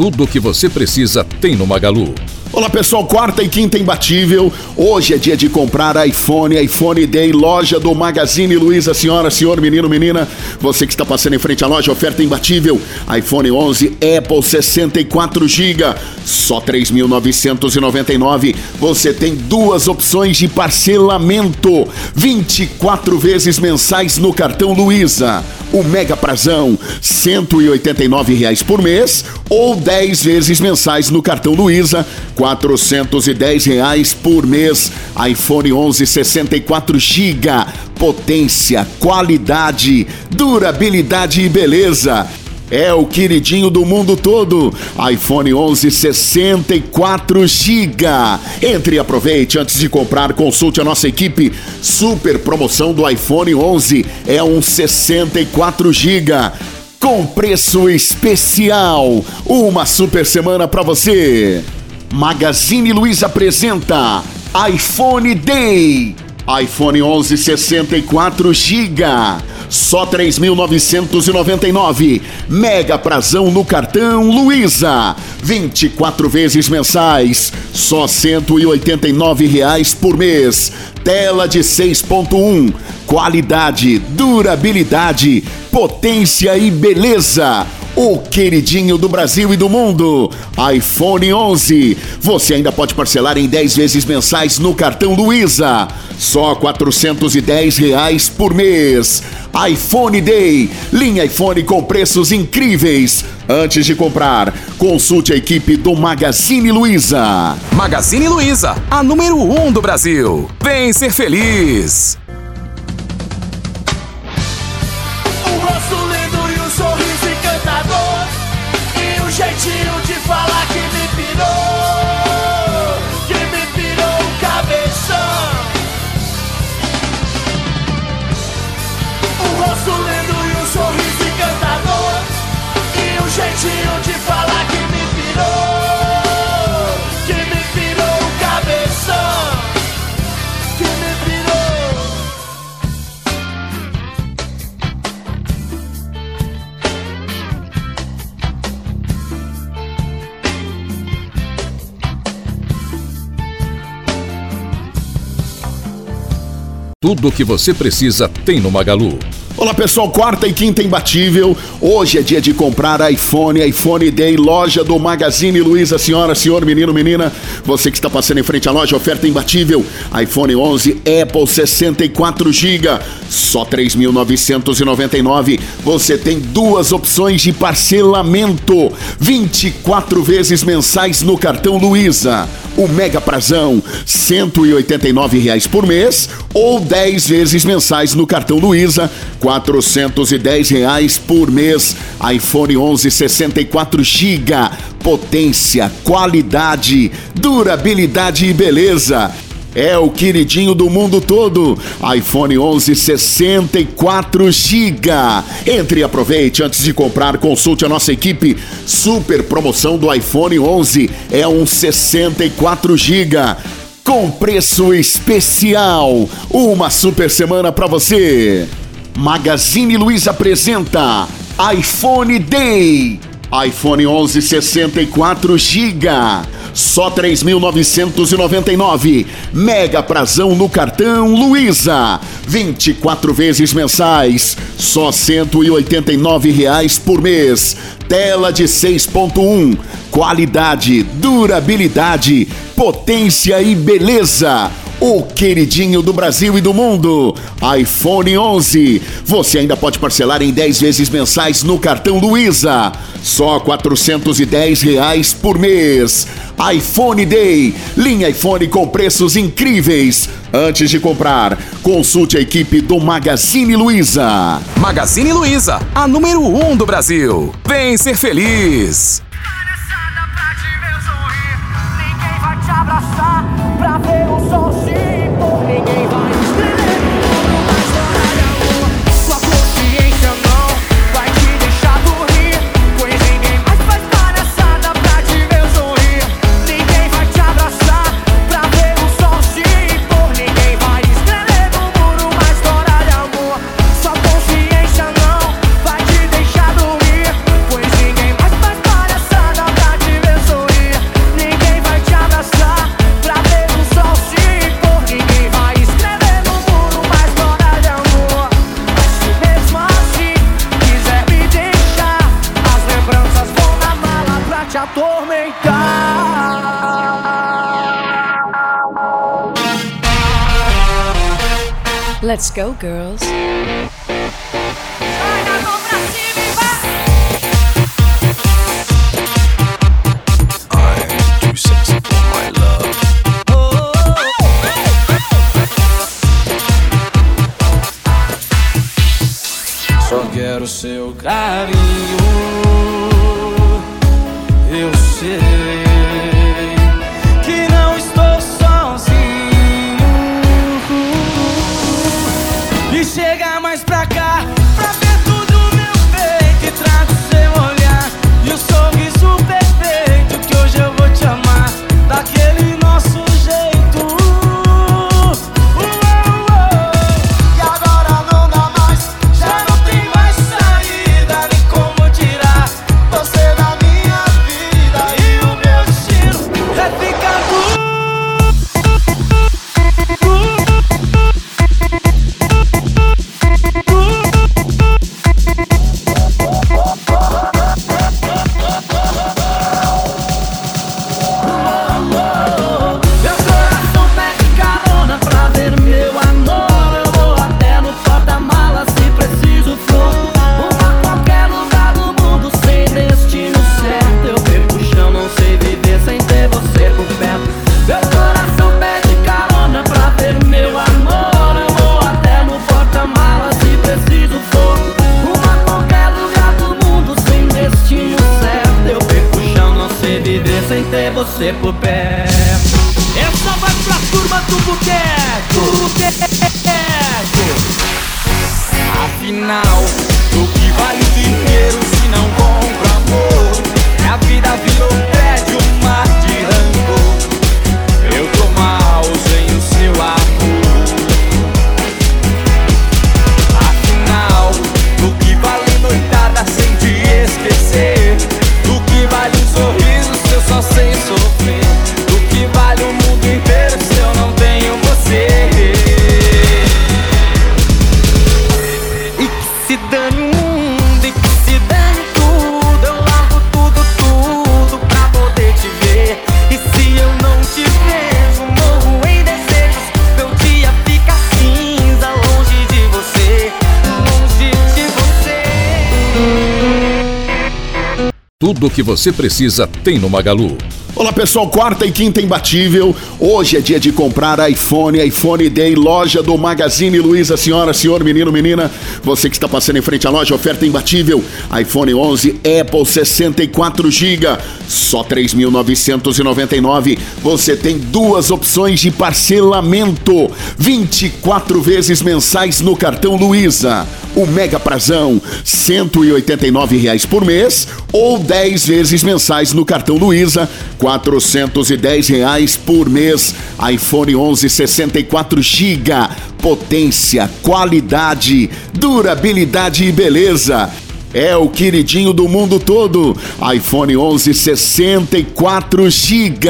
Tudo o que você precisa tem no Magalu. Olá pessoal, quarta e quinta imbatível. Hoje é dia de comprar iPhone, iPhone Day, loja do Magazine Luiza. Senhora, senhor, menino, menina, você que está passando em frente à loja, oferta imbatível. iPhone 11, Apple 64 GB, só 3.999. Você tem duas opções de parcelamento: 24 vezes mensais no cartão Luiza. O Mega Prazão, 189 reais por mês ou 10 vezes mensais no cartão Luiza 410 reais por mês. iPhone 11 64 GB, potência, qualidade, durabilidade e beleza. É o queridinho do mundo todo. iPhone 11 64 GB. Entre e aproveite antes de comprar, consulte a nossa equipe. Super promoção do iPhone 11 é um 64 GB com preço especial. Uma super semana para você. Magazine Luiza apresenta iPhone Day. iPhone 11 64 GB, só 3.999. Mega prazão no cartão Luiza. 24 vezes mensais, só 189 reais por mês. Tela de 6.1, qualidade, durabilidade, potência e beleza o queridinho do Brasil e do mundo, iPhone 11. Você ainda pode parcelar em 10 vezes mensais no cartão Luiza, só 410 reais por mês. iPhone Day, linha iPhone com preços incríveis. Antes de comprar, consulte a equipe do Magazine Luiza. Magazine Luiza, a número 1 um do Brasil. Vem ser feliz. Jeitinho de falar que me Tudo o que você precisa tem no Magalu. Olá pessoal, quarta e quinta imbatível. Hoje é dia de comprar iPhone, iPhone Day, loja do Magazine Luiza. Senhora, senhor, menino, menina, você que está passando em frente à loja, oferta imbatível. iPhone 11, Apple 64 GB, só 3.999. Você tem duas opções de parcelamento: 24 vezes mensais no cartão Luiza. O Mega Prazão, 189 reais por mês ou 10 vezes mensais no cartão Luiza, 410 reais por mês. iPhone 11 64 GB, potência, qualidade, durabilidade e beleza. É o queridinho do mundo todo. iPhone 11 64 GB. Entre e aproveite antes de comprar, consulte a nossa equipe. Super promoção do iPhone 11 é um 64 GB com preço especial. Uma super semana para você. Magazine Luiza apresenta iPhone Day. iPhone 11 64 GB, só 3.999. Mega prazão no cartão Luiza. 24 vezes mensais, só 189 reais por mês. Tela de 6.1, qualidade, durabilidade, potência e beleza o queridinho do Brasil e do mundo, iPhone 11. Você ainda pode parcelar em 10 vezes mensais no cartão Luiza, só 410 reais por mês. iPhone Day, linha iPhone com preços incríveis. Antes de comprar, consulte a equipe do Magazine Luiza. Magazine Luiza, a número 1 um do Brasil. Vem ser feliz. Let's go, girls. Tudo o que você precisa tem no Magalu. Olá pessoal, quarta e quinta imbatível. Hoje é dia de comprar iPhone, iPhone Day, loja do Magazine Luiza, senhora, senhor, menino, menina. Você que está passando em frente à loja, oferta imbatível. iPhone 11, Apple 64 GB, só 3.999. Você tem duas opções de parcelamento: 24 vezes mensais no cartão Luiza. O Mega Prazão, 189 reais por mês ou 10 vezes mensais no cartão Luiza, 410 reais por mês. iPhone 11 64 GB, potência, qualidade, durabilidade e beleza. É o queridinho do mundo todo. iPhone 11 64 GB.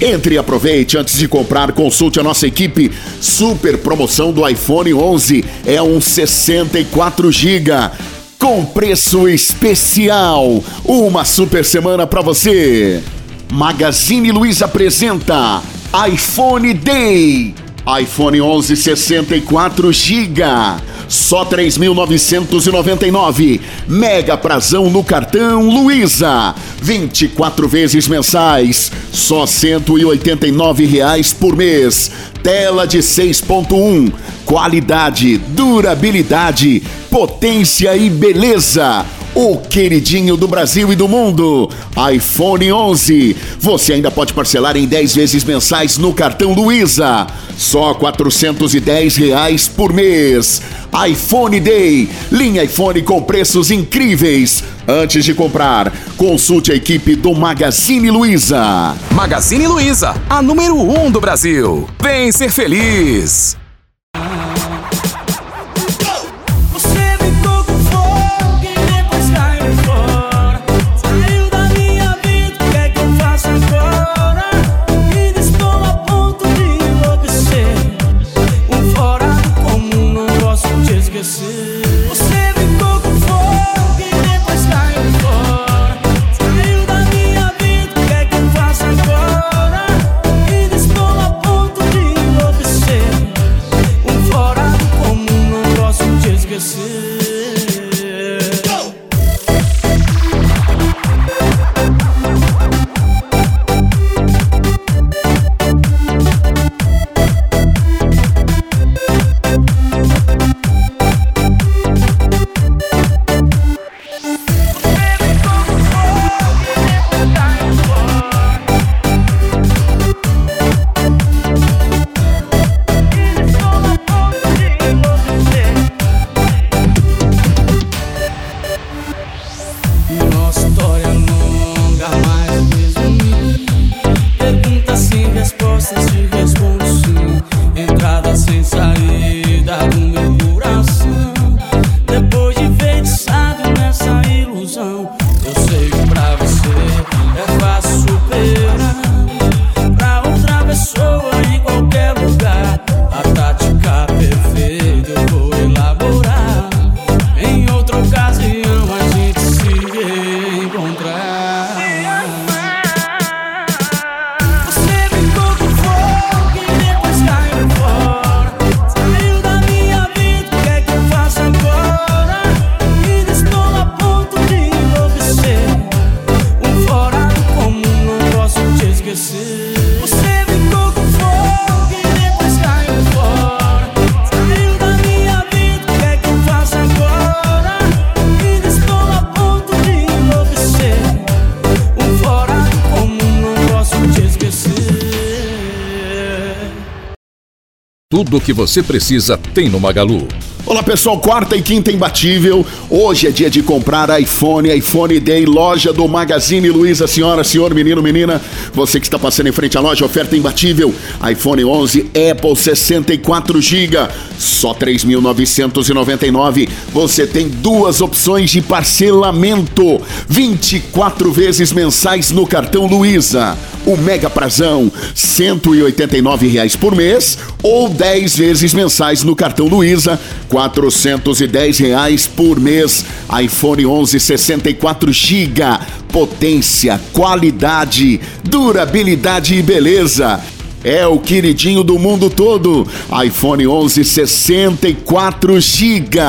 Entre e aproveite antes de comprar, consulte a nossa equipe. Super promoção do iPhone 11 é um 64 GB com preço especial. Uma super semana para você. Magazine Luiza apresenta iPhone Day. iPhone 11 64 GB, só 3.999. Mega prazão no cartão Luiza, 24 vezes mensais, só 189 reais por mês. Tela de 6.1, qualidade, durabilidade, potência e beleza. O queridinho do Brasil e do mundo, iPhone 11. Você ainda pode parcelar em 10 vezes mensais no cartão Luiza. Só 410 reais por mês. iPhone Day. Linha iPhone com preços incríveis. Antes de comprar, consulte a equipe do Magazine Luiza. Magazine Luiza, a número 1 um do Brasil. Vem ser feliz. Tudo o que você precisa tem no Magalu. Olá pessoal, quarta e quinta imbatível. Hoje é dia de comprar iPhone, iPhone Day, loja do Magazine Luiza, senhora, senhor, menino, menina. Você que está passando em frente à loja, oferta imbatível. iPhone 11, Apple 64 GB, só 3.999. Você tem duas opções de parcelamento: 24 vezes mensais no cartão Luiza. O Mega Prazão, 189 reais por mês ou 10 vezes mensais no cartão Luiza, 410 reais por mês. iPhone 11 64 GB, potência, qualidade, durabilidade e beleza. É o queridinho do mundo todo. iPhone 11 64 GB.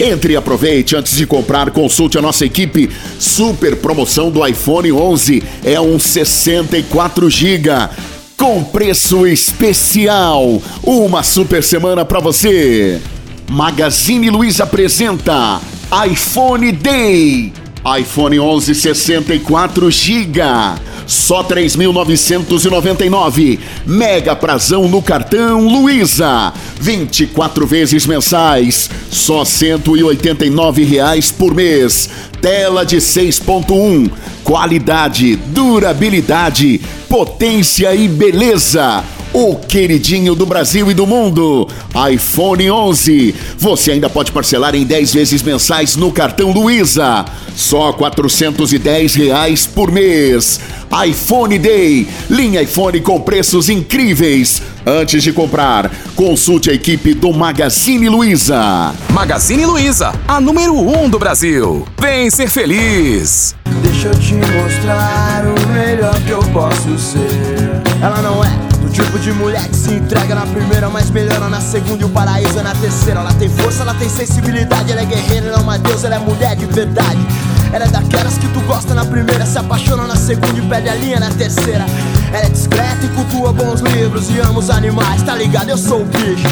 Entre e aproveite antes de comprar, consulte a nossa equipe. Super promoção do iPhone 11 é um 64 GB com preço especial. Uma super semana para você. Magazine Luiza apresenta iPhone Day. iPhone 11 64 GB só 3.999. Mega prazão no cartão Luiza. 24 vezes mensais, só 189 reais por mês. Tela de 6.1, qualidade, durabilidade, potência e beleza o queridinho do Brasil e do mundo, iPhone 11. Você ainda pode parcelar em 10 vezes mensais no cartão Luiza, só 410 reais por mês. iPhone Day, linha iPhone com preços incríveis. Antes de comprar, consulte a equipe do Magazine Luiza. Magazine Luiza, a número 1 um do Brasil. Vem ser feliz. Deixa eu te mostrar o melhor que eu posso ser. Ela não é do tipo de mulher que se entrega na primeira, mas melhora na segunda e o paraíso é na terceira. Ela tem força, ela tem sensibilidade, ela é guerreira, ela é uma deusa, ela é mulher de verdade. Ela é daquelas que tu gosta na primeira, se apaixona na segunda e pede a linha na terceira. Ela é discreta e cultua bons livros e ama os animais, tá ligado? Eu sou o bicho.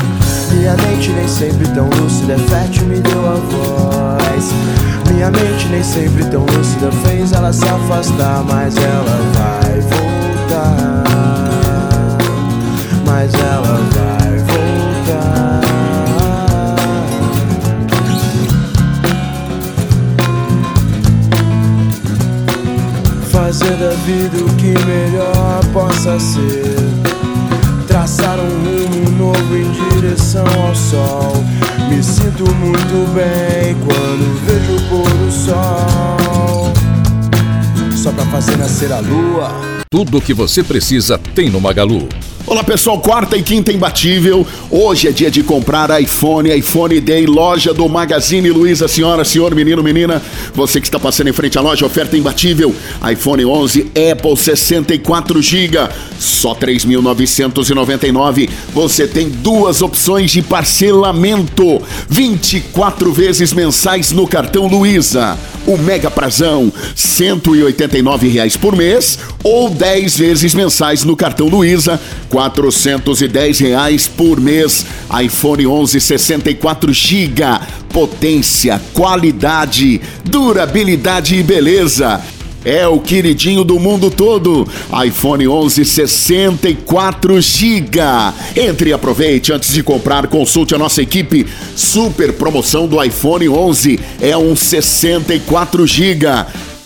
Minha mente nem sempre tão lúcida, é fértil, me deu a voz. Minha mente nem sempre tão lúcida fez ela se afastar, mas ela vai voltar. Mas ela vai voltar. Fazer da vida o que melhor possa ser. Traçar um rumo novo em direção ao sol. Me sinto muito bem quando vejo o pôr do sol. Só pra fazer nascer a lua. Tudo o que você precisa tem no Magalu. Olá pessoal, quarta e quinta imbatível. Hoje é dia de comprar iPhone, iPhone Day, loja do Magazine Luiza, senhora, senhor, menino, menina. Você que está passando em frente à loja, oferta imbatível. iPhone 11, Apple 64 GB, só 3.999. Você tem duas opções de parcelamento: 24 vezes mensais no cartão Luiza. O Mega Prazão, 189 reais por mês ou 10 vezes mensais no cartão Luiza, 410 reais por mês. iPhone 11 64 GB, potência, qualidade, durabilidade e beleza. É o queridinho do mundo todo. iPhone 11 64 GB. Entre e aproveite antes de comprar, consulte a nossa equipe. Super promoção do iPhone 11 é um 64 GB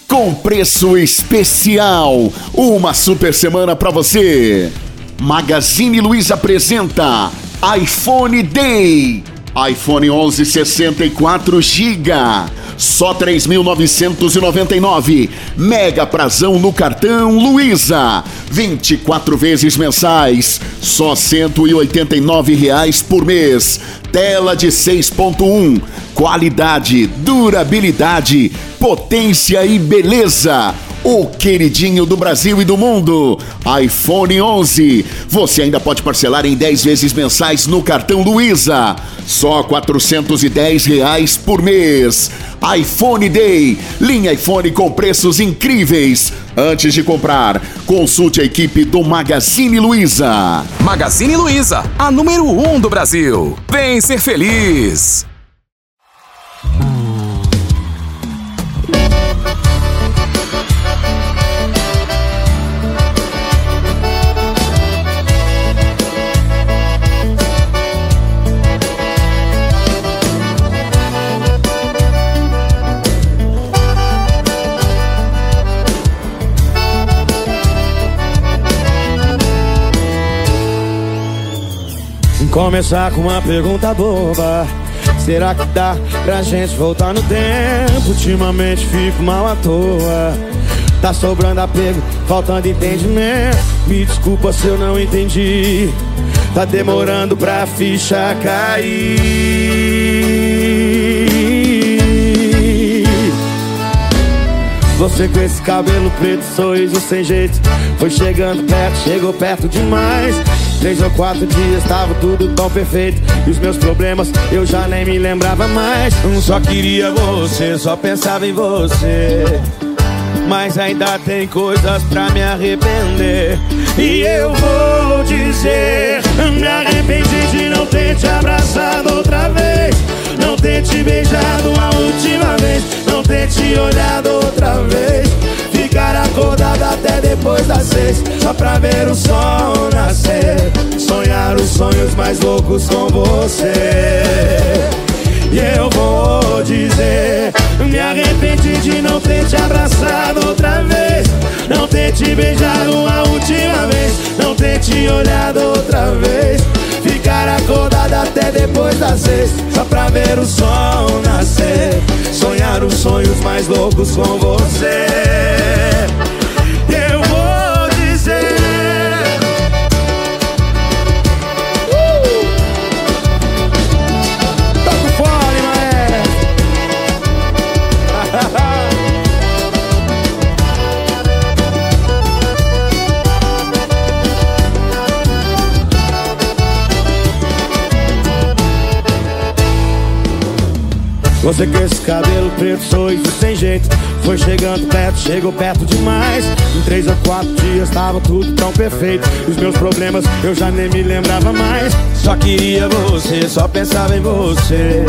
com preço especial. Uma super semana para você. Magazine Luiza apresenta iPhone Day. iPhone 11 64 GB, só 3.999. Mega prazão no cartão Luiza. 24 vezes mensais, só 189 reais por mês. Tela de 6.1, qualidade, durabilidade, potência e beleza o queridinho do Brasil e do mundo, iPhone 11. Você ainda pode parcelar em 10 vezes mensais no cartão Luiza, só 410 reais por mês. iPhone Day, linha iPhone com preços incríveis. Antes de comprar, consulte a equipe do Magazine Luiza. Magazine Luiza, a número 1 um do Brasil. Vem ser feliz. Começar com uma pergunta boba. Será que dá pra gente voltar no tempo? Ultimamente fico mal à toa. Tá sobrando apego, faltando entendimento. Me desculpa se eu não entendi. Tá demorando pra ficha cair. Você com esse cabelo preto, sorriso sem jeito. Foi chegando perto, chegou perto demais. Três ou quatro dias tava tudo tão perfeito. E os meus problemas eu já nem me lembrava mais. Só queria você, só pensava em você. Mas ainda tem coisas pra me arrepender. E eu vou dizer Me arrependi de não ter te abraçado depois das seis Só pra ver o sol nascer. Sonhar os sonhos mais loucos com você. E eu vou dizer Me arrependi de não ter te abraçado outra vez. Não ter te beijado uma última vez. Não ter te olhado outra vez. Ficar acordado até depois das seis Só pra ver o sol nascer. Sonhar os sonhos mais loucos com você Você com esse cabelo preto, sorriso sem jeito. Foi chegando perto, chegou perto demais. Em três ou quatro dias tava tudo tão perfeito. Os meus problemas eu já nem me lembrava mais. Só queria você, só pensava em você.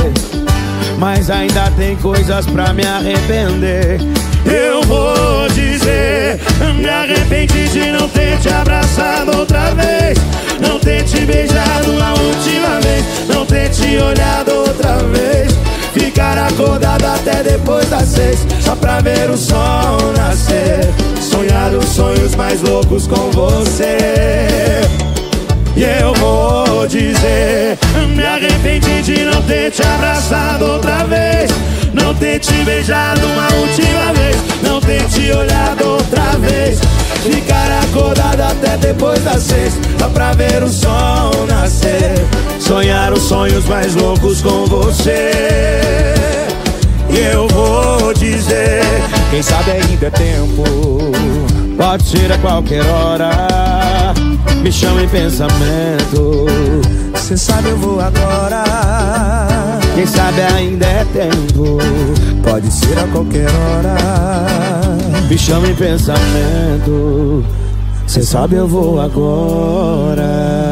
Mas ainda tem coisas pra me arrepender. Eu vou dizer Me arrependi de não ter te abraçado outra vez. Não ter te beijado a última vez. Não ter te olhado outra vez Ficar acordado até depois das seis Só pra ver o sol nascer. Sonhar os sonhos mais loucos com você. E eu vou dizer Me arrependi de não ter te abraçado outra vez. Não ter te beijado uma última vez. Não ter te olhado outra vez. Ficar acordado até depois das seis Só pra ver o sol sonhos mais loucos com você. E eu vou dizer Quem sabe ainda é tempo. Pode ser a qualquer hora. Me chama em pensamento. Cê sabe eu vou agora. Quem sabe ainda é tempo. Pode ser a qualquer hora. Me chama em pensamento. Cê sabe eu vou agora